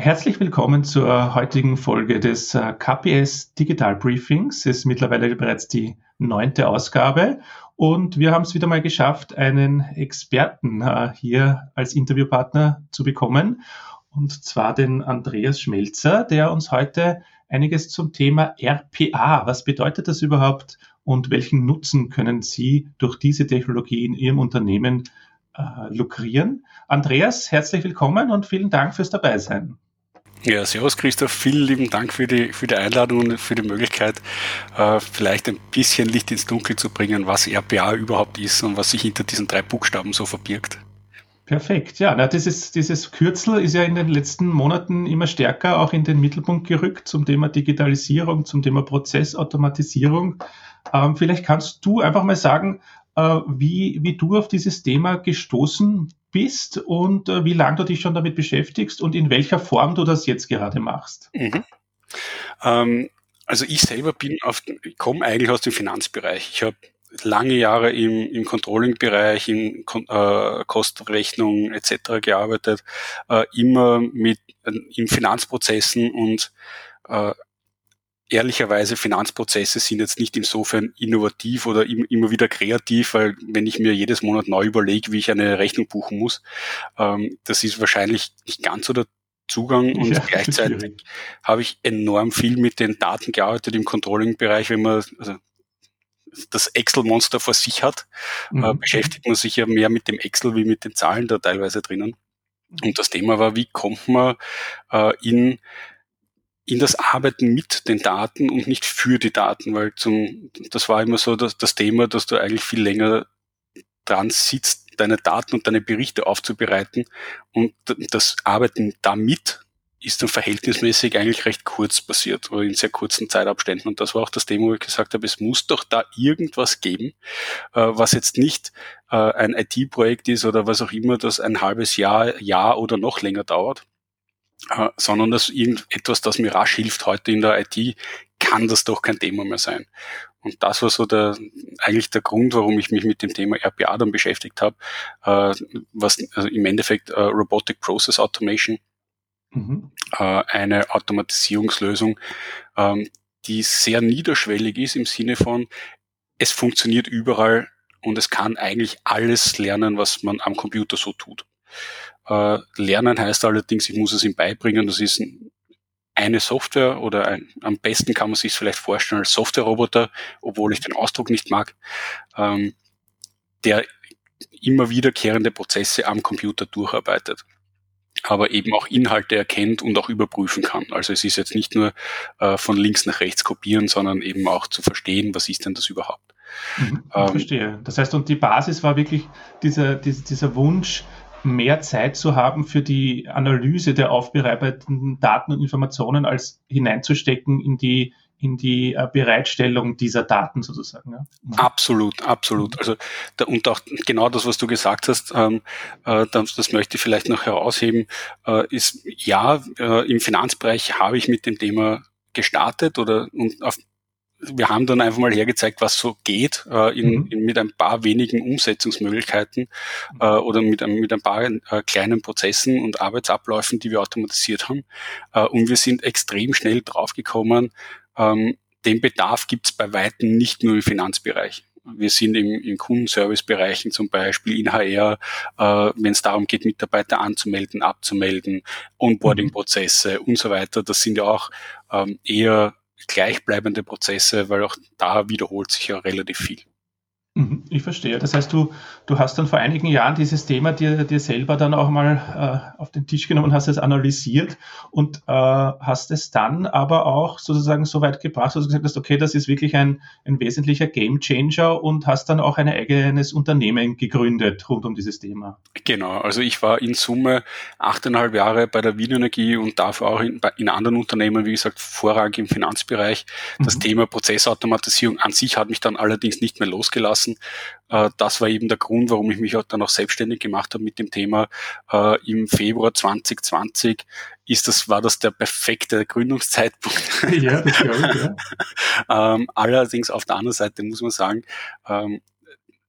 Herzlich willkommen zur heutigen Folge des äh, KPS Digital Briefings. Es ist mittlerweile bereits die neunte Ausgabe und wir haben es wieder mal geschafft, einen Experten äh, hier als Interviewpartner zu bekommen und zwar den Andreas Schmelzer, der uns heute einiges zum Thema RPA, was bedeutet das überhaupt und welchen Nutzen können Sie durch diese Technologie in Ihrem Unternehmen äh, lukrieren? Andreas, herzlich willkommen und vielen Dank fürs Dabeisein. Ja, servus Christoph, vielen lieben Dank für die, für die Einladung und für die Möglichkeit, äh, vielleicht ein bisschen Licht ins Dunkel zu bringen, was RPA überhaupt ist und was sich hinter diesen drei Buchstaben so verbirgt. Perfekt, ja, na, dieses, dieses Kürzel ist ja in den letzten Monaten immer stärker auch in den Mittelpunkt gerückt zum Thema Digitalisierung, zum Thema Prozessautomatisierung. Ähm, vielleicht kannst du einfach mal sagen, wie, wie du auf dieses Thema gestoßen bist und äh, wie lange du dich schon damit beschäftigst und in welcher Form du das jetzt gerade machst. Mhm. Ähm, also ich selber bin auf, komme eigentlich aus dem Finanzbereich. Ich habe lange Jahre im, im Controlling-Bereich, in äh, Kostenrechnung etc. gearbeitet, äh, immer mit äh, in Finanzprozessen und äh, ehrlicherweise Finanzprozesse sind jetzt nicht insofern innovativ oder immer wieder kreativ, weil wenn ich mir jedes Monat neu überlege, wie ich eine Rechnung buchen muss, ähm, das ist wahrscheinlich nicht ganz so der Zugang und ja, gleichzeitig habe ich enorm viel mit den Daten gearbeitet im Controlling-Bereich, wenn man also das Excel-Monster vor sich hat, äh, mhm. äh, beschäftigt man sich ja mehr mit dem Excel wie mit den Zahlen da teilweise drinnen. Und das Thema war, wie kommt man äh, in in das Arbeiten mit den Daten und nicht für die Daten, weil zum, das war immer so das, das Thema, dass du eigentlich viel länger dran sitzt, deine Daten und deine Berichte aufzubereiten und das Arbeiten damit ist dann verhältnismäßig eigentlich recht kurz passiert oder in sehr kurzen Zeitabständen. Und das war auch das Thema, wo ich gesagt habe, es muss doch da irgendwas geben, äh, was jetzt nicht äh, ein IT-Projekt ist oder was auch immer, das ein halbes Jahr, Jahr oder noch länger dauert, äh, sondern das irgendetwas, das mir rasch hilft heute in der IT, kann das doch kein Thema mehr sein. Und das war so der, eigentlich der Grund, warum ich mich mit dem Thema RPA dann beschäftigt habe, äh, was also im Endeffekt äh, Robotic Process Automation, mhm. äh, eine Automatisierungslösung, ähm, die sehr niederschwellig ist im Sinne von, es funktioniert überall und es kann eigentlich alles lernen, was man am Computer so tut. Äh, lernen heißt allerdings, ich muss es ihm beibringen. Das ist eine Software oder ein, am besten kann man sich vielleicht vorstellen als Software-Roboter, obwohl ich den Ausdruck nicht mag, ähm, der immer wiederkehrende Prozesse am Computer durcharbeitet aber eben auch Inhalte erkennt und auch überprüfen kann. Also es ist jetzt nicht nur äh, von links nach rechts kopieren, sondern eben auch zu verstehen, was ist denn das überhaupt. Mhm, ähm, verstehe. Das heißt, und die Basis war wirklich dieser, dieser, dieser Wunsch, mehr Zeit zu haben für die Analyse der aufbereiteten Daten und Informationen, als hineinzustecken in die in die äh, Bereitstellung dieser Daten sozusagen. Ja. Mhm. Absolut, absolut. Also da, und auch genau das, was du gesagt hast, ähm, äh, das, das möchte ich vielleicht noch herausheben, äh, ist ja, äh, im Finanzbereich habe ich mit dem Thema gestartet oder und auf wir haben dann einfach mal hergezeigt, was so geht, äh, in, mhm. in, mit ein paar wenigen Umsetzungsmöglichkeiten äh, oder mit, mit ein paar äh, kleinen Prozessen und Arbeitsabläufen, die wir automatisiert haben. Äh, und wir sind extrem schnell draufgekommen, ähm, den Bedarf gibt es bei Weitem nicht nur im Finanzbereich. Wir sind im, in Kundenservicebereichen zum Beispiel in HR, äh, wenn es darum geht, Mitarbeiter anzumelden, abzumelden, Onboarding-Prozesse und so weiter. Das sind ja auch ähm, eher gleichbleibende Prozesse, weil auch da wiederholt sich ja relativ viel. Mhm, ich verstehe. Das heißt, du, du hast dann vor einigen Jahren dieses Thema dir, dir selber dann auch mal äh, auf den Tisch genommen, hast es analysiert und äh, hast es dann aber auch sozusagen so weit gebracht, dass du gesagt hast, okay, das ist wirklich ein, ein wesentlicher Game Changer und hast dann auch ein eigenes Unternehmen gegründet rund um dieses Thema. Genau, also ich war in Summe achteinhalb Jahre bei der Wien Energie und dafür auch in, in anderen Unternehmen, wie gesagt, vorrangig im Finanzbereich. Das mhm. Thema Prozessautomatisierung an sich hat mich dann allerdings nicht mehr losgelassen lassen. Äh, das war eben der Grund, warum ich mich auch dann auch selbstständig gemacht habe mit dem Thema. Äh, Im Februar 2020 ist das, war das der perfekte Gründungszeitpunkt. Ja, das glaube ich, ja. ähm, allerdings auf der anderen Seite muss man sagen, ähm,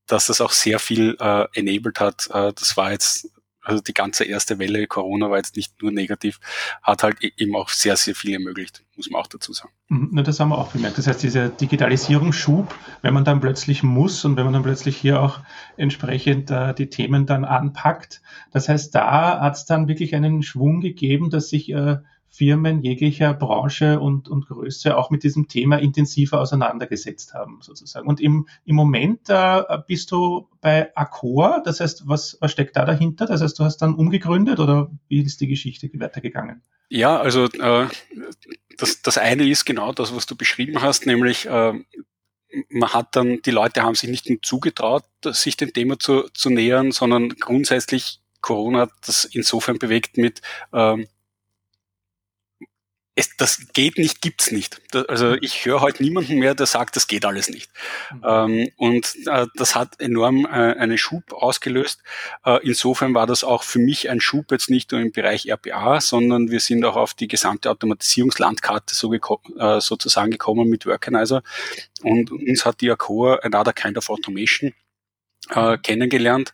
dass das auch sehr viel äh, enabled hat. Äh, das war jetzt also die ganze erste Welle Corona war jetzt nicht nur negativ, hat halt e-, eben auch sehr, sehr viel ermöglicht, muss man auch dazu sagen. Mhm, das haben wir auch bemerkt. Das heißt, dieser Digitalisierungsschub, wenn man dann plötzlich muss und wenn man dann plötzlich hier auch entsprechend äh, die Themen dann anpackt, das heißt, da hat es dann wirklich einen Schwung gegeben, dass sich äh, Firmen jeglicher Branche und, und Größe auch mit diesem Thema intensiver auseinandergesetzt haben, sozusagen. Und im, im Moment äh, bist du bei Accor, das heißt, was, was steckt da dahinter? Das heißt, du hast dann umgegründet oder wie ist die Geschichte weitergegangen? Ja, also äh, das, das eine ist genau das, was du beschrieben hast, nämlich äh, man hat dann, die Leute haben sich nicht zugetraut, sich dem Thema zu, zu nähern, sondern grundsätzlich Corona hat das insofern bewegt mit, ähm, es, das geht nicht, gibt's nicht. Das, also mhm. ich höre heute niemanden mehr, der sagt, das geht alles nicht. Mhm. Ähm, und äh, das hat enorm äh, einen Schub ausgelöst. Äh, insofern war das auch für mich ein Schub jetzt nicht nur im Bereich RPA, sondern wir sind auch auf die gesamte Automatisierungslandkarte so geko äh, sozusagen gekommen mit Workanizer. Und uns hat die Accor Another Kind of Automation äh, kennengelernt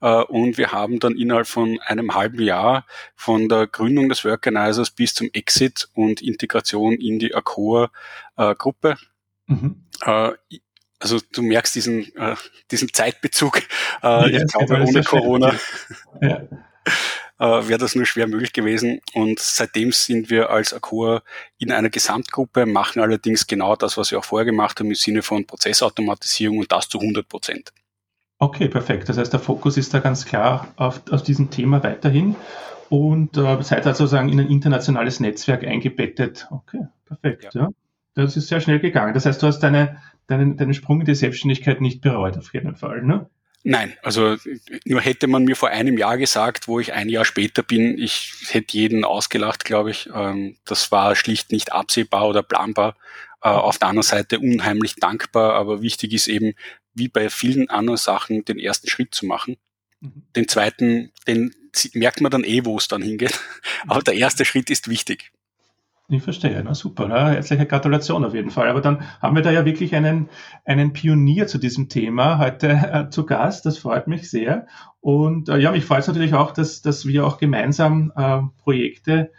äh, und wir haben dann innerhalb von einem halben Jahr von der Gründung des Workanizers bis zum Exit und Integration in die Accor-Gruppe. Äh, mhm. Äh, also du merkst diesen, äh, diesen Zeitbezug. Äh, ja, ich glaube, ohne Corona ja. wäre das nur schwer möglich gewesen. Und seitdem sind wir als Accor in einer Gesamtgruppe, machen allerdings genau das, was wir auch vorher gemacht haben, im Sinne von Prozessautomatisierung und das zu 100 Prozent. Okay, perfekt. Das heißt, der Fokus ist da ganz klar auf, auf diesem Thema weiterhin und äh, seid also sozusagen in ein internationales Netzwerk eingebettet. Okay, perfekt. Ja. ja. Das ist sehr schnell gegangen. Das heißt, du hast deine, deinen, deinen Sprung in die Selbstständigkeit nicht bereut, auf jeden Fall. Ne? Nein, also nur hätte man mir vor einem Jahr gesagt, wo ich ein Jahr später bin, ich hätte jeden ausgelacht, glaube ich. Ähm, das war schlicht nicht absehbar oder planbar. Äh, auf der anderen Seite unheimlich dankbar, aber wichtig ist eben, wie bei vielen anderen Sachen, den ersten Schritt zu machen. Mhm. Den zweiten, den merkt man dann eh, wo es dann hingeht. Aber der erste Schritt ist wichtig. Ich verstehe, na super, na, herzliche Gratulation auf jeden Fall. Aber dann haben wir da ja wirklich einen, einen Pionier zu diesem Thema heute äh, zu Gast. Das freut mich sehr. Und äh, ja, mich freut es natürlich auch, dass, dass wir auch gemeinsam äh, Projekte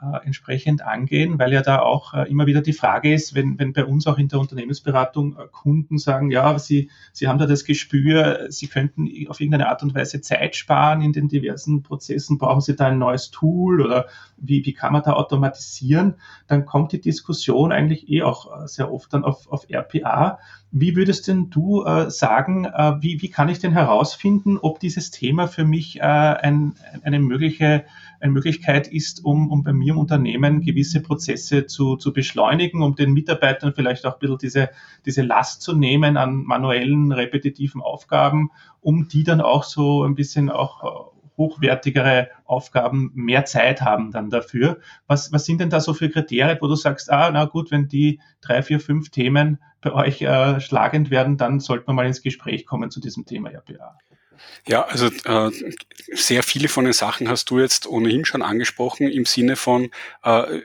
äh, entsprechend angehen, weil ja da auch äh, immer wieder die Frage ist, wenn, wenn bei uns auch in der Unternehmensberatung äh, Kunden sagen, ja, sie, sie haben da das Gespür, sie könnten auf irgendeine Art und Weise Zeit sparen in den diversen Prozessen, brauchen sie da ein neues Tool oder wie, wie kann man da automatisieren, dann kommt die Diskussion eigentlich eh auch sehr oft dann auf, auf RPA. Wie würdest denn du äh, sagen, äh, wie, wie kann ich denn herausfinden, ob dieses Thema für mich äh, ein, eine mögliche eine Möglichkeit ist, um, um bei mir im Unternehmen gewisse Prozesse zu, zu beschleunigen, um den Mitarbeitern vielleicht auch ein bisschen diese, diese Last zu nehmen an manuellen, repetitiven Aufgaben, um die dann auch so ein bisschen auch äh, hochwertigere Aufgaben mehr Zeit haben dann dafür. Was, was sind denn da so für Kriterien, wo du sagst, ah, na gut, wenn die drei, vier, fünf Themen bei euch äh, schlagend werden, dann sollte man mal ins Gespräch kommen zu diesem Thema RPA? Ja, also äh, sehr viele von den Sachen hast du jetzt ohnehin schon angesprochen im Sinne von, äh,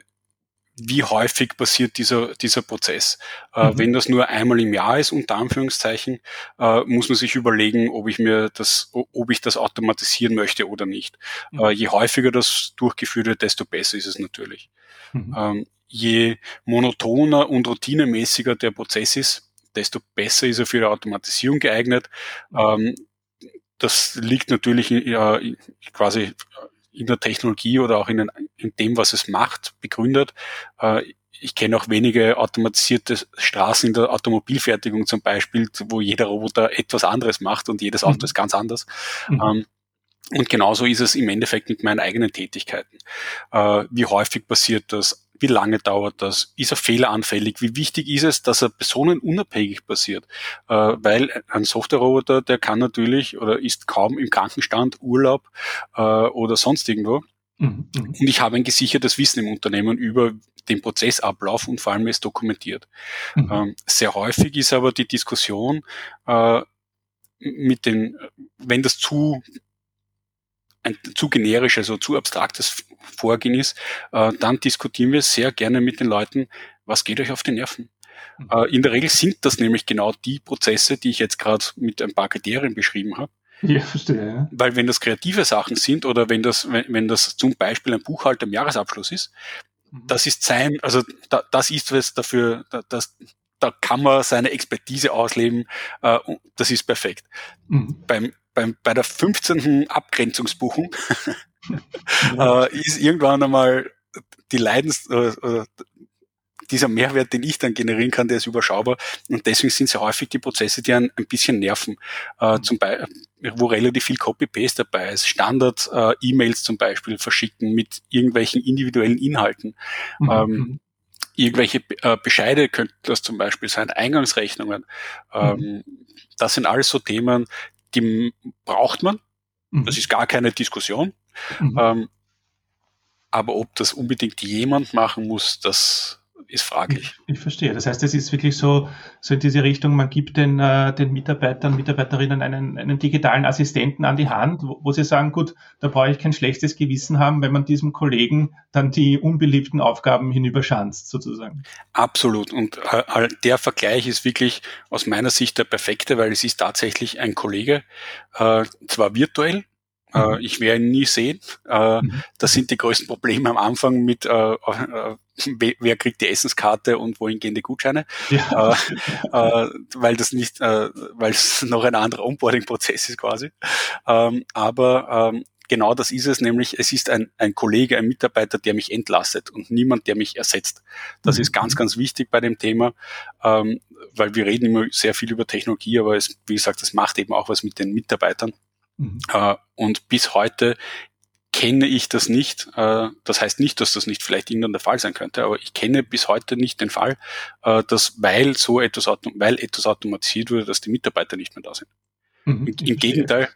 wie häufig passiert dieser, dieser Prozess. Äh, mhm. Wenn das nur einmal im Jahr ist, unter Anführungszeichen, äh, muss man sich überlegen, ob ich mir das, ob ich das automatisieren möchte oder nicht. Mhm. Äh, je häufiger das durchgeführt wird, desto besser ist es natürlich. Mhm. Ähm, je monotoner und routinemäßiger der Prozess ist, desto besser ist er für die Automatisierung geeignet. Mhm. Ähm, das liegt natürlich in, quasi in der Technologie oder auch in, den, in dem, was es macht, begründet. Äh, ich kenne auch wenige automatisierte Straßen in der Automobilfertigung zum Beispiel, wo jeder Roboter etwas anderes macht und jedes Auto mhm. ist ganz anders. Mhm. Ähm, und genauso ist es im Endeffekt mit meinen eigenen Tätigkeiten. Äh, wie häufig passiert das? Wie lange dauert das? Ist er fehleranfällig? Wie wichtig ist es, dass er personenunabhängig passiert? Äh, weil ein Software-Roboter, der kann natürlich oder ist kaum im Krankenstand, Urlaub äh, oder sonst irgendwo. Mhm, mhm. Und ich habe ein gesichertes Wissen im Unternehmen über den Prozessablauf und vor allem ist dokumentiert. Mhm. Ähm, sehr häufig ist aber die Diskussion äh, mit den, wenn das zu ein zu generisch, also zu abstraktes Vorgehen ist, äh, dann diskutieren wir sehr gerne mit den Leuten, was geht euch auf die Nerven? Mhm. Äh, in der Regel sind das nämlich genau die Prozesse, die ich jetzt gerade mit ein paar Kriterien beschrieben habe. Ja, verstehe. Ja. Weil wenn das kreative Sachen sind oder wenn das, wenn, wenn das zum Beispiel ein Buchhalter im Jahresabschluss ist, mhm. das ist sein, also da, das ist was dafür, da, das, da kann man seine Expertise ausleben, äh, das ist perfekt. Mhm. Beim, beim, bei der 15. Abgrenzungsbuchung äh, ist irgendwann einmal die Leidens, äh, äh, dieser Mehrwert, den ich dann generieren kann, der ist überschaubar. Und deswegen sind es häufig die Prozesse, die einen ein bisschen nerven. Äh, mhm. zum Beispiel, wo relativ viel Copy-Paste dabei ist. Standard-E-Mails äh, zum Beispiel verschicken mit irgendwelchen individuellen Inhalten. Mhm. Ähm, mhm. irgendwelche äh, Bescheide könnten das zum Beispiel sein, Eingangsrechnungen. Ähm, mhm. Das sind alles so Themen, die braucht man. Mhm. Das ist gar keine Diskussion. Mhm. Ähm, aber ob das unbedingt jemand machen muss, das ist fraglich. Ich, ich, verstehe. Das heißt, es ist wirklich so, so in diese Richtung, man gibt den, äh, den Mitarbeitern, Mitarbeiterinnen einen, einen digitalen Assistenten an die Hand, wo, wo sie sagen, gut, da brauche ich kein schlechtes Gewissen haben, wenn man diesem Kollegen dann die unbeliebten Aufgaben hinüberschanzt, sozusagen. Absolut. Und äh, der Vergleich ist wirklich aus meiner Sicht der perfekte, weil es ist tatsächlich ein Kollege, äh, zwar virtuell, mhm. ich werde ihn nie sehen. Äh, mhm. Das sind die größten Probleme am Anfang mit, äh, wer kriegt die Essenskarte und wohin gehen die Gutscheine. Ja. Weil das nicht, weil es noch ein anderer Onboarding-Prozess ist quasi. Ähm, aber ähm, genau das ist es, nämlich es ist ein, ein Kollege, ein Mitarbeiter, der mich entlastet und niemand, der mich ersetzt. Das mhm. ist ganz, ganz wichtig bei dem Thema, ähm, weil wir reden immer sehr viel über Technologie, aber es, wie gesagt, das macht eben auch was mit den Mitarbeitern. Mhm. Äh, und bis heute kenne ich das nicht. Äh, das heißt nicht, dass das nicht vielleicht irgendwann der Fall sein könnte, aber ich kenne bis heute nicht den Fall, äh, dass weil so etwas, weil etwas automatisiert wurde, dass die Mitarbeiter nicht mehr da sind. Mhm, Im, Im Gegenteil,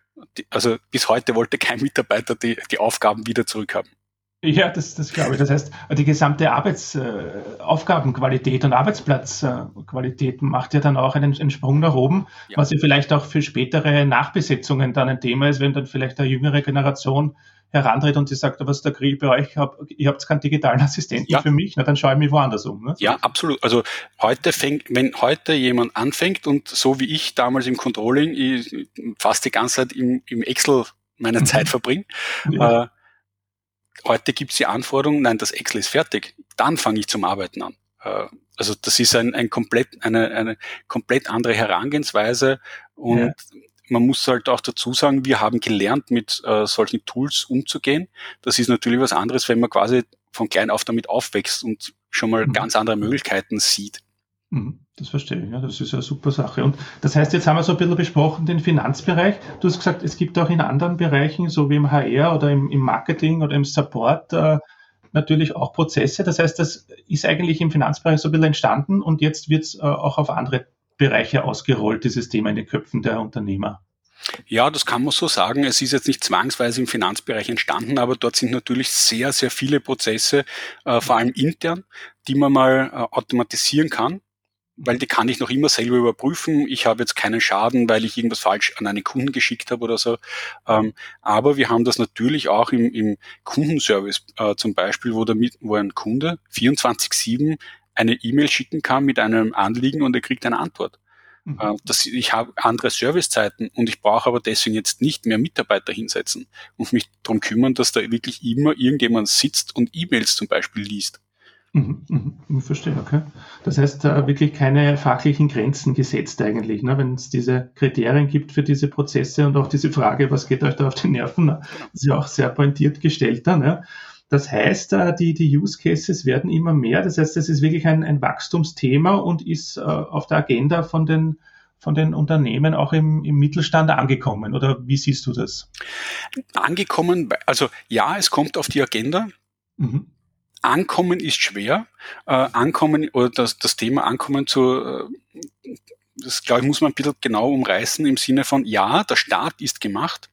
also bis heute wollte kein Mitarbeiter die, die Aufgaben wieder zurückhaben. Ja, das, das glaube ich. Das heißt, die gesamte Arbeitsaufgabenqualität äh, und Arbeitsplatzqualität macht ja dann auch einen, einen Sprung nach oben, ja. was ja vielleicht auch für spätere Nachbesetzungen dann ein Thema ist, wenn dann vielleicht eine jüngere Generation herantritt und sie sagt, was der Krieg bei euch, hab, ihr habt keinen digitalen Assistenten ja. für mich, na, dann schaue ich mich woanders um. Ne? Ja, absolut. Also heute fängt, wenn heute jemand anfängt und so wie ich damals im Controlling ich fast die ganze Zeit im, im Excel meine Zeit verbringe, ja. äh, Heute gibt es die Anforderung, nein, das Excel ist fertig, dann fange ich zum Arbeiten an. Äh, also das ist ein, ein komplett, eine, eine komplett andere Herangehensweise und ja. man muss halt auch dazu sagen, wir haben gelernt, mit äh, solchen Tools umzugehen. Das ist natürlich was anderes, wenn man quasi von klein auf damit aufwächst und schon mal mhm. ganz andere Möglichkeiten sieht. Mhm, das verstehe ich, ja, das ist eine super Sache. Und das heißt, jetzt haben wir so ein bisschen besprochen, den Finanzbereich. Du hast gesagt, es gibt auch in anderen Bereichen, so wie im HR oder im, im Marketing oder im Support, äh, natürlich auch Prozesse. Das heißt, das ist eigentlich im Finanzbereich so ein bisschen entstanden und jetzt wird es äh, auch auf andere Bereiche ausgerollt, dieses Thema in den Köpfen der Unternehmer. Ja, das kann man so sagen. Es ist jetzt nicht zwangsweise im Finanzbereich entstanden, aber dort sind natürlich sehr, sehr viele Prozesse, äh, vor allem intern, die man mal äh, automatisieren kann weil die kann ich noch immer selber überprüfen. Ich habe jetzt keinen Schaden, weil ich irgendwas falsch an einen Kunden geschickt habe oder so. Ähm, aber wir haben das natürlich auch im, im Kundenservice äh, zum Beispiel, wo, der, wo ein Kunde 24-7 eine E-Mail schicken kann mit einem Anliegen und er kriegt eine Antwort. Mhm. Äh, das, ich habe andere Servicezeiten und ich brauche aber deswegen jetzt nicht mehr Mitarbeiter hinsetzen und mich darum kümmern, dass da wirklich immer irgendjemand sitzt und E-Mails zum Beispiel liest. Mhm, mhm, ich verstehe, okay. Das heißt, äh, wirklich keine fachlichen Grenzen gesetzt eigentlich, ne? wenn es diese Kriterien gibt für diese Prozesse und auch diese Frage, was geht euch da auf die Nerven, ne? ist ja auch sehr pointiert gestellt dann. Ja? Das heißt, äh, die, die Use Cases werden immer mehr. Das heißt, es ist wirklich ein, ein Wachstumsthema und ist äh, auf der Agenda von den, von den Unternehmen auch im, im Mittelstand angekommen. Oder wie siehst du das? Angekommen, also ja, es kommt auf die Agenda. Mhm. Ankommen ist schwer. Äh, ankommen oder das, das Thema Ankommen zu, äh, das glaube ich, muss man ein bisschen genau umreißen im Sinne von, ja, der Start ist gemacht,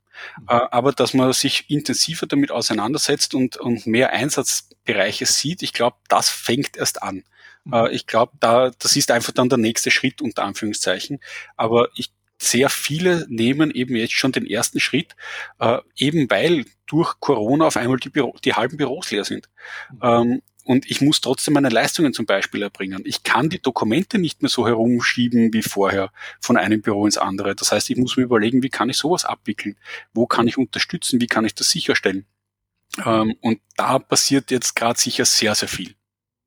äh, aber dass man sich intensiver damit auseinandersetzt und, und mehr Einsatzbereiche sieht, ich glaube, das fängt erst an. Äh, ich glaube, da, das ist einfach dann der nächste Schritt unter Anführungszeichen. Aber ich sehr viele nehmen eben jetzt schon den ersten Schritt, äh, eben weil durch Corona auf einmal die, Büro, die halben Büros leer sind. Mhm. Ähm, und ich muss trotzdem meine Leistungen zum Beispiel erbringen. Ich kann die Dokumente nicht mehr so herumschieben wie vorher von einem Büro ins andere. Das heißt, ich muss mir überlegen, wie kann ich sowas abwickeln? Wo kann ich unterstützen? Wie kann ich das sicherstellen? Ähm, und da passiert jetzt gerade sicher sehr, sehr viel.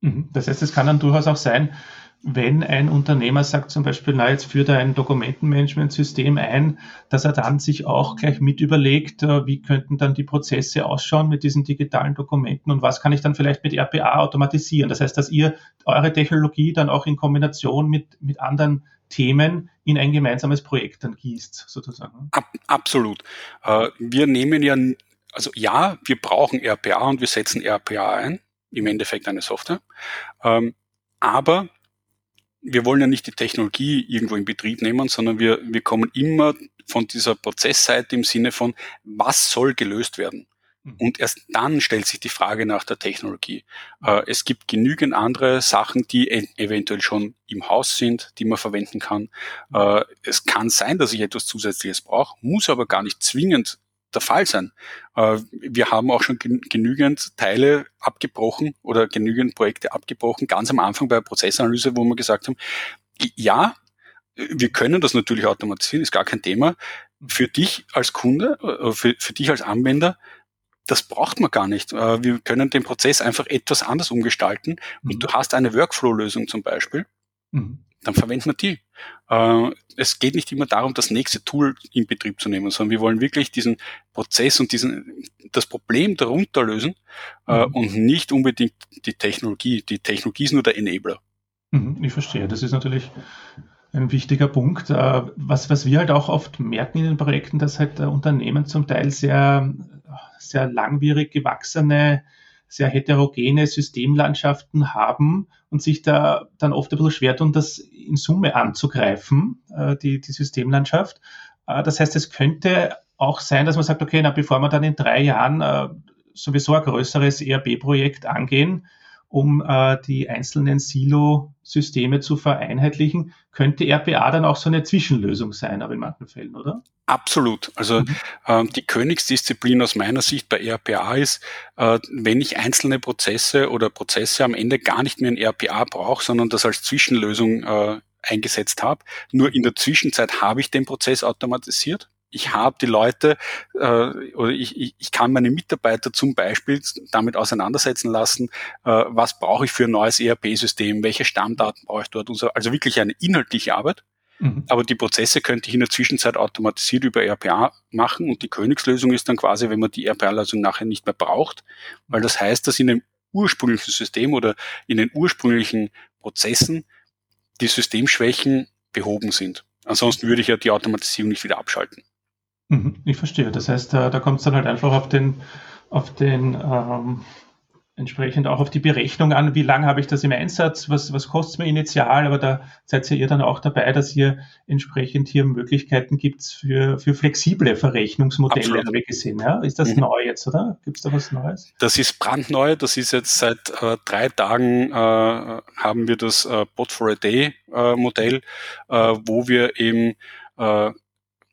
Mhm. Das heißt, es kann dann durchaus auch sein, wenn ein Unternehmer sagt zum Beispiel, na, jetzt führt er ein Dokumentenmanagementsystem ein, dass er dann sich auch gleich mit überlegt, äh, wie könnten dann die Prozesse ausschauen mit diesen digitalen Dokumenten und was kann ich dann vielleicht mit RPA automatisieren. Das heißt, dass ihr eure Technologie dann auch in Kombination mit, mit anderen Themen in ein gemeinsames Projekt dann gießt, sozusagen. Ab, absolut. Äh, wir nehmen ja, also ja, wir brauchen RPA und wir setzen RPA ein, im Endeffekt eine Software. Ähm, aber wir wollen ja nicht die Technologie irgendwo in Betrieb nehmen, sondern wir, wir kommen immer von dieser Prozessseite im Sinne von, was soll gelöst werden? Mhm. Und erst dann stellt sich die Frage nach der Technologie. Äh, es gibt genügend andere Sachen, die e eventuell schon im Haus sind, die man verwenden kann. Äh, es kann sein, dass ich etwas Zusätzliches brauche, muss aber gar nicht zwingend der Fall sein. Äh, wir haben auch schon genügend Teile abgebrochen oder genügend Projekte abgebrochen, ganz am Anfang bei der Prozessanalyse, wo wir gesagt haben, ja, wir können das natürlich automatisieren, ist gar kein Thema. Für dich als Kunde, äh, für, für dich als Anwender, das braucht man gar nicht. Äh, wir können den Prozess einfach etwas anders umgestalten und mhm. du hast eine Workflow-Lösung zum Beispiel. Mhm dann verwenden wir die. Äh, es geht nicht immer darum, das nächste Tool in Betrieb zu nehmen, sondern wir wollen wirklich diesen Prozess und diesen, das Problem darunter lösen äh, mhm. und nicht unbedingt die Technologie. Die Technologie ist nur der Enabler. Mhm, ich verstehe. Das ist natürlich ein wichtiger Punkt. Äh, was, was wir halt auch oft merken in den Projekten, dass halt Unternehmen zum Teil sehr, sehr langwierig gewachsene sehr heterogene Systemlandschaften haben und sich da dann oft ein bisschen schwer tun, das in Summe anzugreifen, äh, die, die Systemlandschaft. Äh, das heißt, es könnte auch sein, dass man sagt, okay, na, bevor wir dann in drei Jahren äh, sowieso ein größeres ERP-Projekt angehen, um äh, die einzelnen Silo-Systeme zu vereinheitlichen, könnte RPA dann auch so eine Zwischenlösung sein, aber in manchen Fällen, oder? Absolut. Also mhm. ähm, die Königsdisziplin aus meiner Sicht bei RPA ist, äh, wenn ich einzelne Prozesse oder Prozesse am Ende gar nicht mehr in RPA brauche, sondern das als Zwischenlösung äh, eingesetzt habe. Nur in der Zwischenzeit habe ich den Prozess automatisiert ich habe die Leute äh, oder ich, ich, ich kann meine Mitarbeiter zum Beispiel damit auseinandersetzen lassen, äh, was brauche ich für ein neues ERP-System, welche Stammdaten brauche ich dort, so. also wirklich eine inhaltliche Arbeit. Mhm. Aber die Prozesse könnte ich in der Zwischenzeit automatisiert über RPA machen und die Königslösung ist dann quasi, wenn man die RPA-Lösung nachher nicht mehr braucht, weil das heißt, dass in dem ursprünglichen System oder in den ursprünglichen Prozessen die Systemschwächen behoben sind. Ansonsten würde ich ja die Automatisierung nicht wieder abschalten. Mhm, ich verstehe. Das heißt, da, da kommt es dann halt einfach auf den, auf den ähm, entsprechend auch auf die Berechnung an, wie lange habe ich das im Einsatz, was, was kostet es mir initial, aber da seid ihr dann auch dabei, dass ihr entsprechend hier Möglichkeiten gibt für, für flexible Verrechnungsmodelle, Absolut. habe ich gesehen. Ja? Ist das mhm. neu jetzt, oder? Gibt es da was Neues? Das ist brandneu, das ist jetzt seit äh, drei Tagen äh, haben wir das äh, Bot for a Day äh, Modell, äh, wo wir eben äh,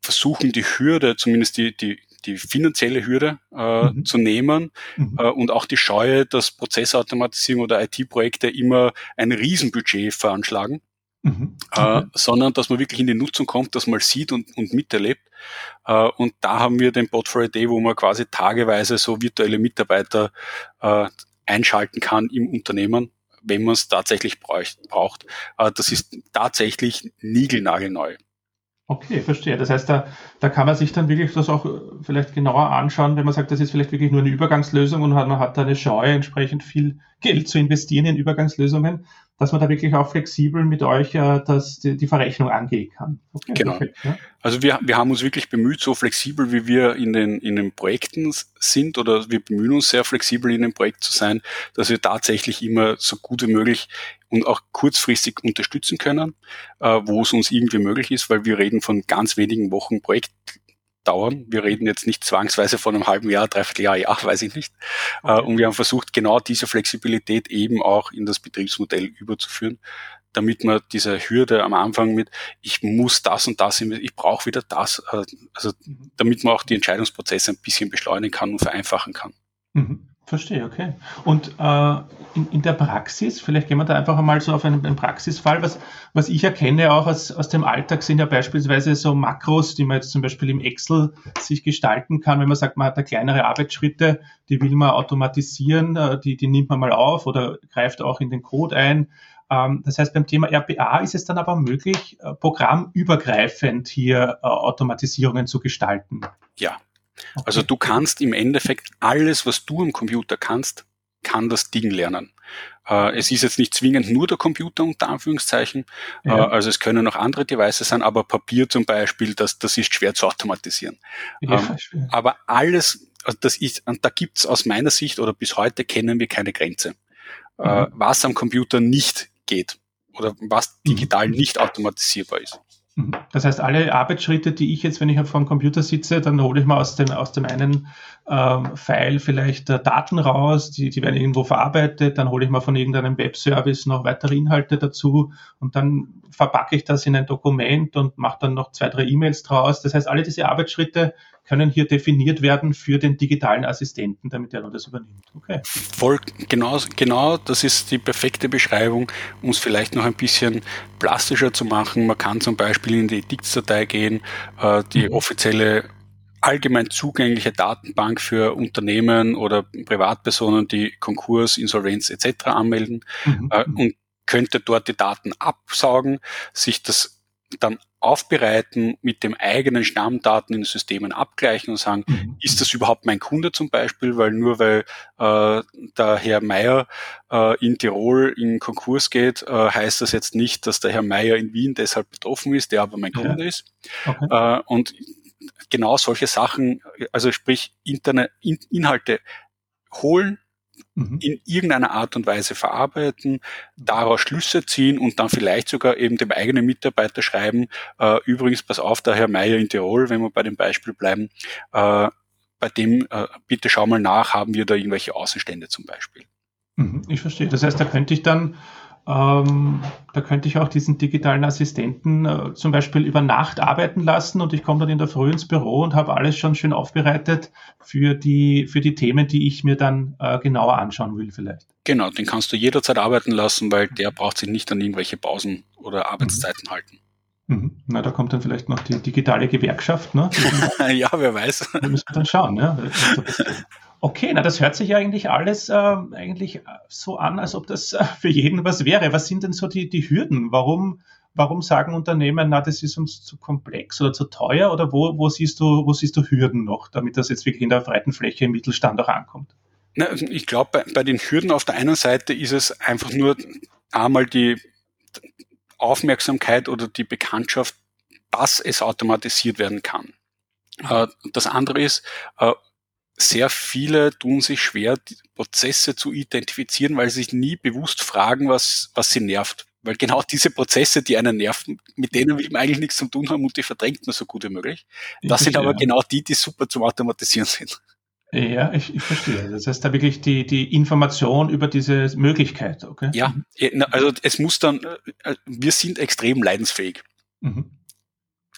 versuchen, die Hürde, zumindest die, die, die finanzielle Hürde äh, mhm. zu nehmen mhm. äh, und auch die Scheue, dass Prozessautomatisierung oder IT-Projekte immer ein Riesenbudget veranschlagen. Mhm. Äh, sondern dass man wirklich in die Nutzung kommt, dass man sieht und, und miterlebt. Äh, und da haben wir den Bot for a Day, wo man quasi tageweise so virtuelle Mitarbeiter äh, einschalten kann im Unternehmen, wenn man es tatsächlich braucht. Äh, das ist tatsächlich niegelnagelneu. Okay, verstehe. Das heißt, da, da kann man sich dann wirklich das auch äh, vielleicht genauer anschauen, wenn man sagt, das ist vielleicht wirklich nur eine Übergangslösung und man hat da eine Scheu, entsprechend viel Geld zu investieren in Übergangslösungen, dass man da wirklich auch flexibel mit euch äh, das, die, die Verrechnung angehen kann. Okay, genau. Perfekt, ja. Also wir, wir haben uns wirklich bemüht, so flexibel wie wir in den, in den Projekten sind oder wir bemühen uns sehr flexibel in dem Projekt zu sein, dass wir tatsächlich immer so gut wie möglich und auch kurzfristig unterstützen können, äh, wo es uns irgendwie möglich ist, weil wir reden von ganz wenigen Wochen Projekt dauern. Wir reden jetzt nicht zwangsweise von einem halben Jahr, dreiviertel Jahr, ja, weiß ich nicht. Äh, okay. Und wir haben versucht, genau diese Flexibilität eben auch in das Betriebsmodell überzuführen, damit man diese Hürde am Anfang mit, ich muss das und das, ich brauche wieder das, äh, also mhm. damit man auch die Entscheidungsprozesse ein bisschen beschleunigen kann und vereinfachen kann. Mhm. Verstehe, okay. Und äh, in, in, der Praxis, vielleicht gehen wir da einfach einmal so auf einen, einen, Praxisfall, was, was ich erkenne auch aus, aus dem Alltag sind ja beispielsweise so Makros, die man jetzt zum Beispiel im Excel sich gestalten kann, wenn man sagt, man hat da kleinere Arbeitsschritte, die will man automatisieren, äh, die, die nimmt man mal auf oder greift auch in den Code ein. Ähm, das heißt, beim Thema RPA ist es dann aber möglich, äh, programmübergreifend hier äh, Automatisierungen zu gestalten. Ja. Also du kannst im Endeffekt alles, was du am Computer kannst, kann das Ding lernen. Äh, es ist jetzt nicht zwingend nur der Computer unter Anführungszeichen, ja. also es können auch andere Devices sein, aber Papier zum Beispiel, das, das ist schwer zu automatisieren. Ja, ähm, aber alles, also das ist, da gibt's aus meiner Sicht oder bis heute kennen wir keine Grenze. Mhm. Was am Computer nicht geht oder was mhm. digital nicht automatisierbar ist. Mhm. Das heißt, alle Arbeitsschritte, die ich jetzt, wenn ich vor dem Computer sitze, dann hole ich mal aus dem, aus dem einen ähm, File vielleicht äh, Daten raus, die, die werden irgendwo verarbeitet, dann hole ich mal von irgendeinem Webservice noch weitere Inhalte dazu und dann verpacke ich das in ein Dokument und mache dann noch zwei, drei E-Mails draus. Das heißt, alle diese Arbeitsschritte können hier definiert werden für den digitalen Assistenten, damit er das übernimmt. Okay. Voll, genau, genau, das ist die perfekte Beschreibung, um es vielleicht noch ein bisschen plastischer zu machen. Man kann zum Beispiel in die Edix-Datei gehen, äh, die mhm. offizielle allgemein zugängliche Datenbank für Unternehmen oder Privatpersonen, die Konkurs, Insolvenz etc. anmelden mhm. äh, und könnte dort die Daten absaugen, sich das dann aufbereiten, mit dem eigenen Stammdaten in Systemen abgleichen und sagen, mhm. ist das überhaupt mein Kunde zum Beispiel, weil nur weil äh, der Herr Meier äh, in Tirol in Konkurs geht, äh, heißt das jetzt nicht, dass der Herr Meier in Wien deshalb betroffen ist, der aber mein Kunde ja. ist. Okay. Äh, und genau solche Sachen, also sprich interne in, Inhalte holen, mhm. in irgendeiner Art und Weise verarbeiten, daraus Schlüsse ziehen und dann vielleicht sogar eben dem eigenen Mitarbeiter schreiben, äh, übrigens, pass auf, der Herr Meier in Tirol, wenn wir bei dem Beispiel bleiben, äh, bei dem, äh, bitte schau mal nach, haben wir da irgendwelche Außenstände zum Beispiel. Mhm, ich verstehe. Das heißt, da könnte ich dann ähm, da könnte ich auch diesen digitalen Assistenten äh, zum Beispiel über Nacht arbeiten lassen und ich komme dann in der Früh ins Büro und habe alles schon schön aufbereitet für die, für die Themen, die ich mir dann äh, genauer anschauen will vielleicht. Genau, den kannst du jederzeit arbeiten lassen, weil der braucht sich nicht an irgendwelche Pausen oder Arbeitszeiten mhm. halten. Mhm. Na, da kommt dann vielleicht noch die digitale Gewerkschaft, ne? ja, wer weiß. Da müssen wir dann schauen, ja. Okay, na das hört sich ja eigentlich alles äh, eigentlich so an, als ob das äh, für jeden was wäre. Was sind denn so die, die Hürden? Warum, warum sagen Unternehmen, na das ist uns zu komplex oder zu teuer? Oder wo, wo, siehst, du, wo siehst du Hürden noch, damit das jetzt wirklich in der breiten Fläche im Mittelstand auch ankommt? Na, ich glaube, bei, bei den Hürden auf der einen Seite ist es einfach nur einmal die Aufmerksamkeit oder die Bekanntschaft, dass es automatisiert werden kann. Äh, das andere ist, äh, sehr viele tun sich schwer, Prozesse zu identifizieren, weil sie sich nie bewusst fragen, was, was sie nervt. Weil genau diese Prozesse, die einen nerven, mit denen will man eigentlich nichts zu tun haben und die verdrängt man so gut wie möglich. Das sind aber genau die, die super zum Automatisieren sind. Ja, ich, ich verstehe. Das heißt da wirklich die, die Information über diese Möglichkeit, okay? Ja, also es muss dann, äh, wir sind extrem leidensfähig. Mhm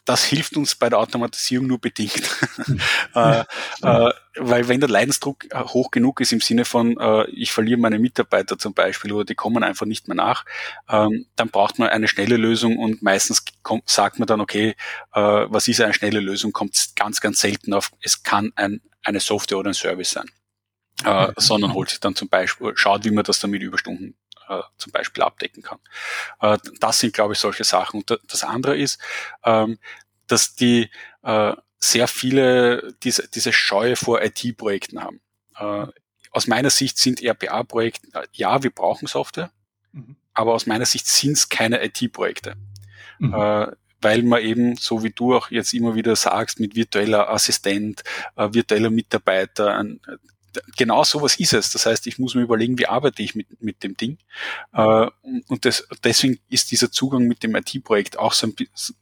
das hilft uns bei der Automatisierung nur bedingt. äh, äh, weil wenn der Leidensdruck äh, hoch genug ist im Sinne von, äh, ich verliere meine Mitarbeiter zum Beispiel oder die kommen einfach nicht mehr nach, ähm, dann braucht man eine schnelle Lösung und meistens kommt, sagt man dann, okay, äh, was ist eine schnelle Lösung, kommt ganz, ganz selten auf, es kann ein, eine Software oder ein Service sein. Äh, sondern holt sich dann zum Beispiel, schaut, wie man das dann mit Überstunden äh, zum Beispiel abdecken kann. Äh, das sind, glaube ich, solche Sachen. Und das andere ist, ähm, dass die äh, sehr viele diese, diese Scheue vor IT-Projekten haben. Äh, aus meiner Sicht sind RPA-Projekte, äh, ja, wir brauchen Software, mhm. aber aus meiner Sicht sind es keine IT-Projekte. Mhm. Äh, weil man eben, so wie du auch jetzt immer wieder sagst, mit virtueller Assistent, äh, virtueller Mitarbeiter, ein, genau sowas ist es. Das heißt, ich muss mir überlegen, wie arbeite ich mit, mit dem Ding. Äh, und das, deswegen ist dieser Zugang mit dem IT-Projekt auch so ein bisschen,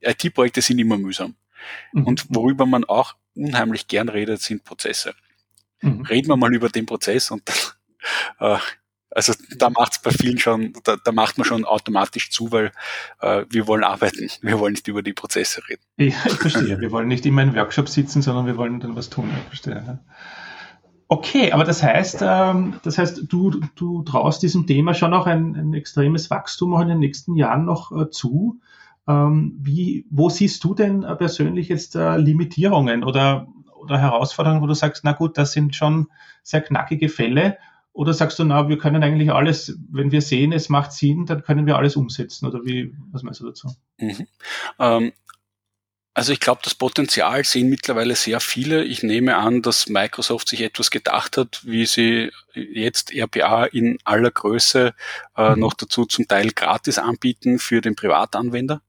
IT-Projekte sind immer mühsam. Mhm. Und worüber man auch unheimlich gern redet, sind Prozesse. Mhm. Reden wir mal über den Prozess und äh, also da macht es bei vielen schon, da, da macht man schon automatisch zu, weil äh, wir wollen arbeiten, wir wollen nicht über die Prozesse reden. Ja, ich verstehe. Wir wollen nicht immer in Workshop sitzen, sondern wir wollen dann was tun. Ich verstehe. Okay, aber das heißt, ähm, das heißt, du, du traust diesem Thema schon noch ein, ein extremes Wachstum auch in den nächsten Jahren noch äh, zu. Ähm, wie, wo siehst du denn äh, persönlich jetzt äh, Limitierungen oder, oder Herausforderungen, wo du sagst, na gut, das sind schon sehr knackige Fälle? Oder sagst du, na, wir können eigentlich alles, wenn wir sehen, es macht Sinn, dann können wir alles umsetzen? Oder wie, was meinst du dazu? Mhm. Ähm, also ich glaube, das Potenzial sehen mittlerweile sehr viele. Ich nehme an, dass Microsoft sich etwas gedacht hat, wie sie jetzt RPA in aller Größe äh, mhm. noch dazu zum Teil gratis anbieten für den Privatanwender.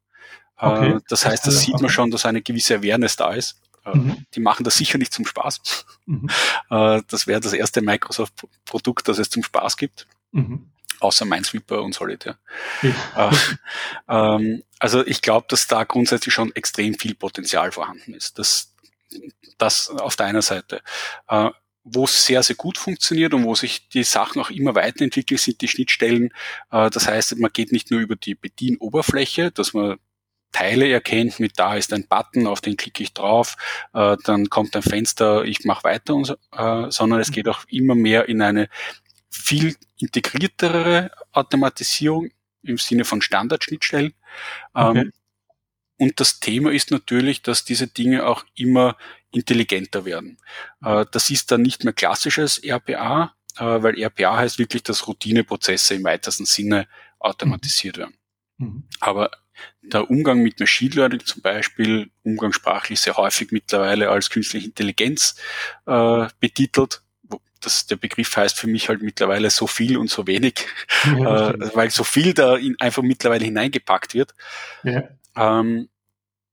Äh, okay. das heißt, das sieht man schon, dass eine gewisse Awareness da ist. Äh, mhm. Die machen das sicher nicht zum Spaß. Mhm. Äh, das wäre das erste Microsoft-Produkt, das es zum Spaß gibt. Mhm außer Minesweeper und Solitaire. Ja. Äh, ähm, also ich glaube, dass da grundsätzlich schon extrem viel Potenzial vorhanden ist. Das, das auf der einen Seite. Äh, wo es sehr, sehr gut funktioniert und wo sich die Sachen auch immer weiterentwickeln, sind die Schnittstellen. Äh, das heißt, man geht nicht nur über die Bedienoberfläche, dass man Teile erkennt, mit da ist ein Button, auf den klicke ich drauf, äh, dann kommt ein Fenster, ich mache weiter, und so, äh, sondern es geht auch immer mehr in eine viel integriertere Automatisierung im Sinne von Standardschnittstellen. Okay. Ähm, und das Thema ist natürlich, dass diese Dinge auch immer intelligenter werden. Äh, das ist dann nicht mehr klassisches RPA, äh, weil RPA heißt wirklich, dass Routineprozesse im weitesten Sinne automatisiert werden. Mhm. Aber der Umgang mit Machine Learning zum Beispiel, umgangssprachlich sehr häufig mittlerweile als künstliche Intelligenz äh, betitelt, das, der Begriff heißt für mich halt mittlerweile so viel und so wenig, ja, äh, weil so viel da in, einfach mittlerweile hineingepackt wird. Ja. Ähm,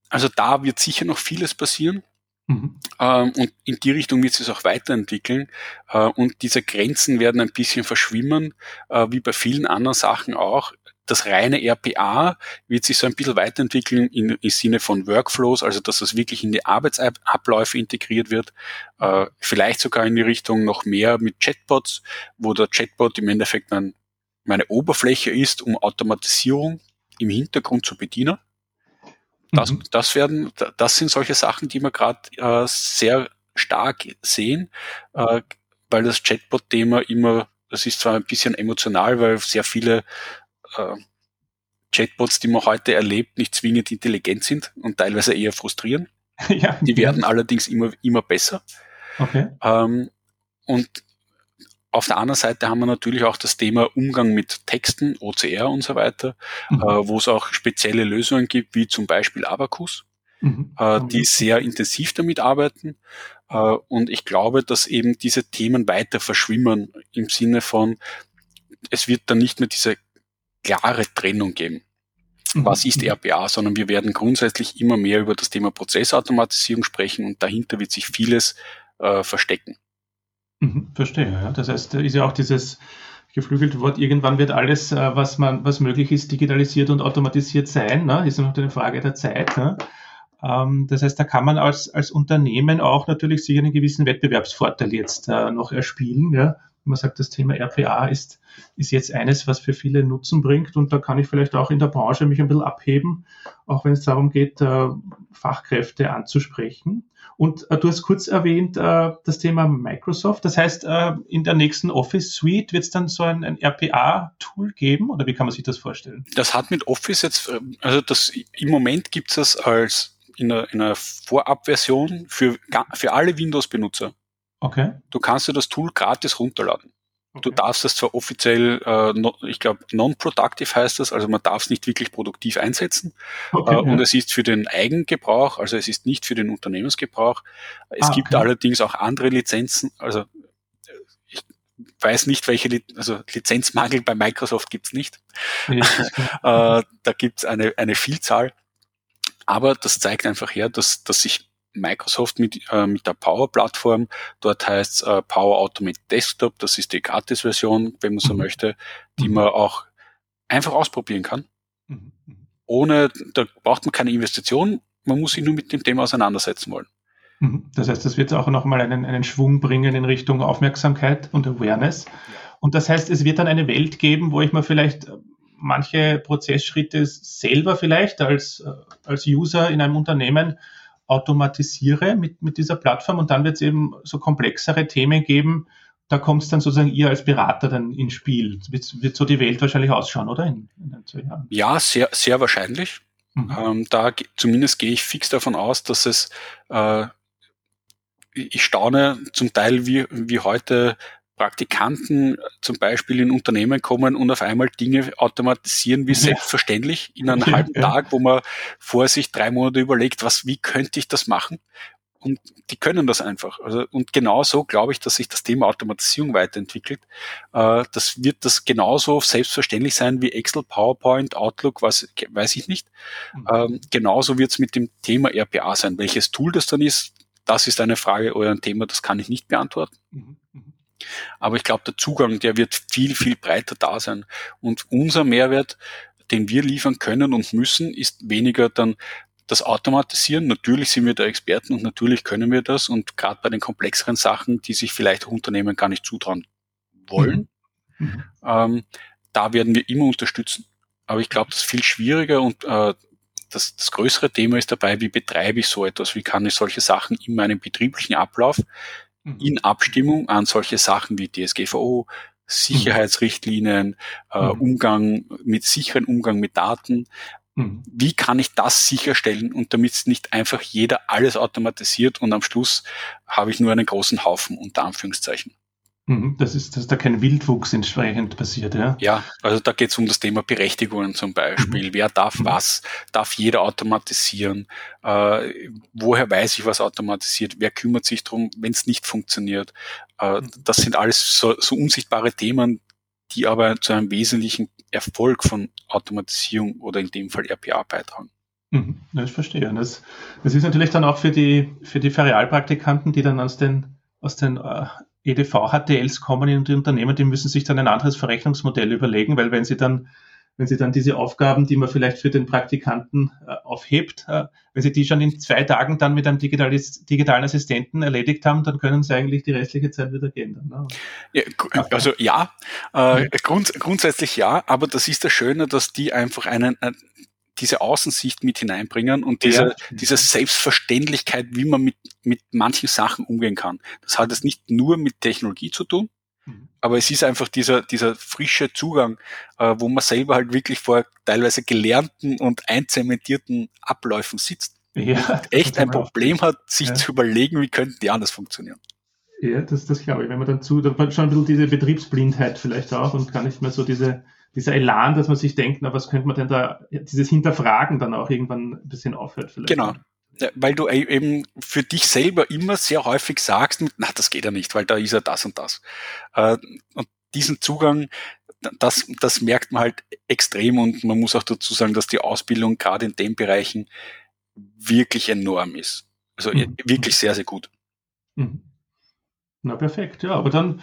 also da wird sicher noch vieles passieren. Mhm. Ähm, und in die Richtung wird es auch weiterentwickeln. Äh, und diese Grenzen werden ein bisschen verschwimmen, äh, wie bei vielen anderen Sachen auch das reine RPA wird sich so ein bisschen weiterentwickeln im, im Sinne von Workflows, also dass das wirklich in die Arbeitsabläufe integriert wird. Äh, vielleicht sogar in die Richtung noch mehr mit Chatbots, wo der Chatbot im Endeffekt dann meine Oberfläche ist, um Automatisierung im Hintergrund zu bedienen. Das, mhm. das werden, das sind solche Sachen, die wir gerade äh, sehr stark sehen, äh, weil das Chatbot-Thema immer, das ist zwar ein bisschen emotional, weil sehr viele äh, Chatbots, die man heute erlebt, nicht zwingend intelligent sind und teilweise eher frustrieren. ja. Die werden allerdings immer, immer besser. Okay. Ähm, und auf der anderen Seite haben wir natürlich auch das Thema Umgang mit Texten, OCR und so weiter, mhm. äh, wo es auch spezielle Lösungen gibt, wie zum Beispiel Abacus, mhm. äh, die sehr intensiv damit arbeiten. Äh, und ich glaube, dass eben diese Themen weiter verschwimmen im Sinne von, es wird dann nicht mehr diese klare Trennung geben. Mhm. Was ist RPA, sondern wir werden grundsätzlich immer mehr über das Thema Prozessautomatisierung sprechen und dahinter wird sich vieles äh, verstecken. Mhm, verstehe, ja. Das heißt, ist ja auch dieses geflügelte Wort, irgendwann wird alles, äh, was man, was möglich ist, digitalisiert und automatisiert sein. Ne? Ist ja noch eine Frage der Zeit. Ne? Ähm, das heißt, da kann man als, als Unternehmen auch natürlich sicher einen gewissen Wettbewerbsvorteil jetzt äh, noch erspielen, ja? Man sagt, das Thema RPA ist, ist jetzt eines, was für viele Nutzen bringt und da kann ich vielleicht auch in der Branche mich ein bisschen abheben, auch wenn es darum geht, äh, Fachkräfte anzusprechen. Und äh, du hast kurz erwähnt äh, das Thema Microsoft. Das heißt, in der nächsten Office Suite wird es dann so ein, ein RPA-Tool geben oder wie kann man sich das vorstellen? Das hat mit Office jetzt, also das im Moment gibt es das als in einer, in einer Vorabversion für, für alle Windows-Benutzer. Okay. Du kannst dir das Tool gratis runterladen. Okay. Du darfst das zwar offiziell, äh, no, ich glaube, non-productive heißt das, also man darf es nicht wirklich produktiv einsetzen. Okay, äh, ja. Und es ist für den Eigengebrauch, also es ist nicht für den Unternehmensgebrauch. Es ah, gibt okay. allerdings auch andere Lizenzen, also ich weiß nicht, welche, also Lizenzmangel bei Microsoft gibt's nicht. Äh, da gibt's eine, eine Vielzahl. Aber das zeigt einfach her, dass, dass sich Microsoft mit, äh, mit der Power-Plattform. Dort heißt äh, Power Automate Desktop. Das ist die Gratis-Version, wenn man so mhm. möchte, die mhm. man auch einfach ausprobieren kann. Mhm. mhm. Ohne, da braucht man keine Investition. Man muss sich nur mit dem Thema auseinandersetzen wollen. Mhm. Das heißt, das wird auch nochmal einen, einen Schwung bringen in Richtung Aufmerksamkeit und Awareness. Ja. Und das heißt, es wird dann eine Welt geben, wo ich mir vielleicht äh, manche Prozessschritte selber vielleicht als, äh, als User in einem Unternehmen automatisiere mit, mit dieser Plattform und dann wird es eben so komplexere Themen geben, da kommt es dann sozusagen ihr als Berater dann ins Spiel. Wird, wird so die Welt wahrscheinlich ausschauen, oder? In, in zwei Jahren. Ja, sehr, sehr wahrscheinlich. Mhm. Ähm, da zumindest gehe ich fix davon aus, dass es äh, ich staune zum Teil, wie, wie heute Praktikanten zum Beispiel in Unternehmen kommen und auf einmal Dinge automatisieren wie selbstverständlich in einem halben Tag, wo man vor sich drei Monate überlegt, was, wie könnte ich das machen? Und die können das einfach. Also, und genauso glaube ich, dass sich das Thema Automatisierung weiterentwickelt. Äh, das wird das genauso selbstverständlich sein wie Excel, PowerPoint, Outlook, was weiß ich nicht. Mhm. Genauso wird es mit dem Thema RPA sein. Welches Tool das dann ist, das ist eine Frage oder ein Thema, das kann ich nicht beantworten. Mhm. Aber ich glaube, der Zugang, der wird viel, viel breiter da sein. Und unser Mehrwert, den wir liefern können und müssen, ist weniger dann das Automatisieren. Natürlich sind wir da Experten und natürlich können wir das. Und gerade bei den komplexeren Sachen, die sich vielleicht Unternehmen gar nicht zutrauen wollen, mhm. mhm. ähm, da werden wir immer unterstützen. Aber ich glaube, das ist viel schwieriger und äh, das, das größere Thema ist dabei, wie betreibe ich so etwas? Wie kann ich solche Sachen in meinem betrieblichen Ablauf. In Abstimmung an solche Sachen wie DSGVO, Sicherheitsrichtlinien, äh, mhm. Umgang mit sicheren Umgang mit Daten. Mhm. Wie kann ich das sicherstellen und damit es nicht einfach jeder alles automatisiert und am Schluss habe ich nur einen großen Haufen unter Anführungszeichen. Mhm, das ist, dass da kein Wildwuchs entsprechend passiert, ja? Ja, also da geht es um das Thema Berechtigungen zum Beispiel. Mhm. Wer darf mhm. was? Darf jeder automatisieren? Äh, woher weiß ich, was automatisiert? Wer kümmert sich drum, wenn es nicht funktioniert? Äh, mhm. das sind alles so, so unsichtbare Themen, die aber zu einem wesentlichen Erfolg von Automatisierung oder in dem Fall RPA beitragen. Mhm, das verstehe. Das, das ist natürlich dann auch für die, für die Ferialpraktikanten, die dann aus den, aus den äh, EDV-HTLs kommen in die Unternehmen, die müssen sich dann ein anderes Verrechnungsmodell überlegen, weil wenn sie dann wenn Sie dann diese Aufgaben, die man vielleicht für den Praktikanten äh, aufhebt, äh, wenn Sie die schon in zwei Tagen dann mit einem digitalen Assistenten erledigt haben, dann können Sie eigentlich die restliche Zeit wieder gehen. Ne? Ja, also ja, äh, grund, grundsätzlich ja, aber das ist das Schöne, dass die einfach einen, äh, diese Außensicht mit hineinbringen und diese, ja. diese Selbstverständlichkeit, wie man mit, mit manchen Sachen umgehen kann. Das hat es nicht nur mit Technologie zu tun, mhm. aber es ist einfach dieser, dieser frische Zugang, äh, wo man selber halt wirklich vor teilweise gelernten und einzementierten Abläufen sitzt. Ja, und echt ein Problem hat, sich ja. zu überlegen, wie könnten die anders funktionieren. Ja, das, das glaube ich. Wenn man dann zu, dann schon ein bisschen diese Betriebsblindheit vielleicht auch und gar nicht mehr so diese, dieser Elan, dass man sich denkt, na, was könnte man denn da, dieses Hinterfragen dann auch irgendwann ein bisschen aufhört vielleicht. Genau. Ja, weil du e-, eben für dich selber immer sehr häufig sagst, na, das geht ja nicht, weil da ist ja das und das. Äh, und diesen Zugang, das, das merkt man halt extrem und man muss auch dazu sagen, dass die Ausbildung gerade in den Bereichen wirklich enorm ist. Also mhm. wirklich sehr, sehr gut. Mhm. Na perfekt, ja, aber dann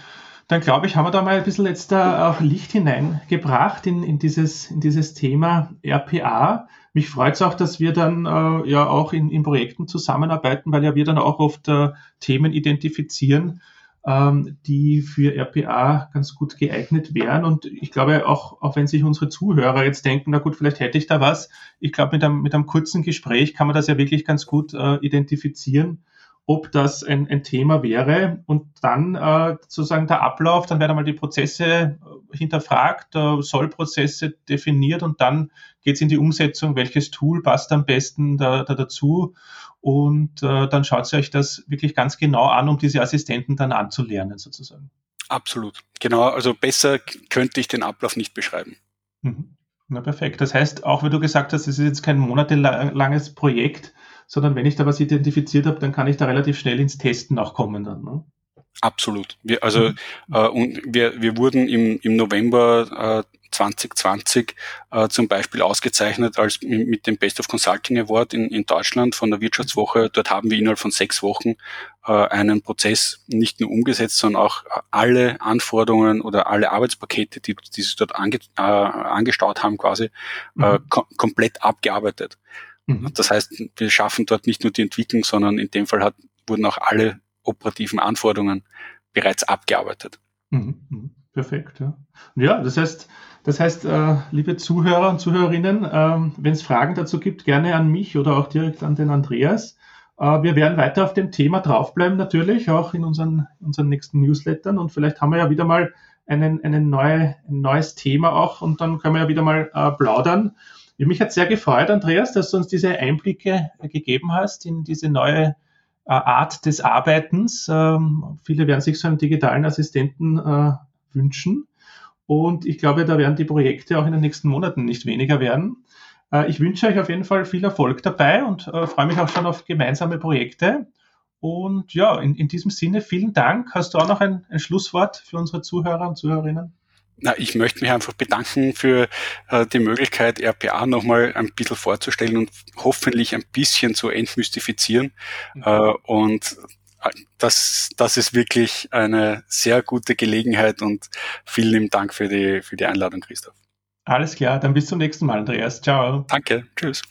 dann glaube ich, haben wir da mal ein bisschen jetzt da auch Licht hineingebracht in, in, dieses, in dieses Thema RPA. Mich freut es auch, dass wir dann äh, ja auch in, in Projekten zusammenarbeiten, weil ja wir dann auch oft äh, Themen identifizieren, ähm, die für RPA ganz gut geeignet wären. Und ich glaube auch, auch wenn sich unsere Zuhörer jetzt denken, na gut, vielleicht hätte ich da was, ich glaube, mit einem, mit einem kurzen Gespräch kann man das ja wirklich ganz gut äh, identifizieren ob das ein, ein Thema wäre und dann äh, sozusagen der Ablauf, dann werden einmal die Prozesse äh, hinterfragt, äh, Sollprozesse definiert und dann geht es in die Umsetzung, welches Tool passt am besten da, da dazu und äh, dann schaut ihr euch das wirklich ganz genau an, um diese Assistenten dann anzulernen sozusagen. Absolut, genau, also besser könnte ich den Ablauf nicht beschreiben. Mhm. Na perfekt. Das heißt, auch wenn du gesagt hast, es ist jetzt kein monatelanges Projekt, sondern wenn ich da was identifiziert habe, dann kann ich da relativ schnell ins Testen auch kommen dann. Ne? Absolut. Wir, also mhm. äh, und wir, wir wurden im, im November äh, 2020 äh, zum Beispiel ausgezeichnet als mit dem Best of Consulting Award in, in Deutschland von der Wirtschaftswoche. Dort haben wir innerhalb von sechs Wochen äh, einen Prozess nicht nur umgesetzt, sondern auch alle Anforderungen oder alle Arbeitspakete, die, die sich dort ange, äh, angestaut haben, quasi äh, mhm. äh, kom komplett abgearbeitet. Mhm. Das heißt, wir schaffen dort nicht nur die Entwicklung, sondern in dem Fall hat, wurden auch alle operativen Anforderungen bereits abgearbeitet. Mhm. mhm. Perfekt, ja. Ja, das heißt, das heißt, äh, liebe Zuhörer und Zuhörerinnen, ähm, wenn es Fragen dazu gibt, gerne an mich oder auch direkt an den Andreas. Äh, wir werden weiter auf dem Thema draufbleiben, natürlich, auch in unseren, unseren nächsten Newslettern. Und vielleicht haben wir ja wieder mal einen, einen neue, ein neues Thema auch und dann können wir ja wieder mal äh, plaudern. Mich hat sehr gefreut, Andreas, dass du uns diese Einblicke gegeben hast in diese neue äh, Art des Arbeitens. Ähm, viele werden sich so einen digitalen Assistenten äh, wünschen. Und ich glaube, da werden die Projekte auch in den nächsten Monaten nicht weniger werden. Äh, ich wünsche euch auf jeden Fall viel Erfolg dabei und äh, freue mich auch schon auf gemeinsame Projekte. Und ja, in, in diesem Sinne, vielen Dank. Hast du auch noch ein, ein Schlusswort für unsere Zuhörer und Zuhörerinnen? Na, ich möchte mich einfach bedanken für äh, die Möglichkeit, RPA nochmal ein bisschen vorzustellen und hoffentlich ein bisschen zu entmystifizieren. Mhm. Äh, und äh, das, das ist wirklich eine sehr gute Gelegenheit und vielen lieben Dank für die, für die Einladung, Christoph. Alles klar, dann bis zum nächsten Mal, Andreas. Ciao. Danke, tschüss.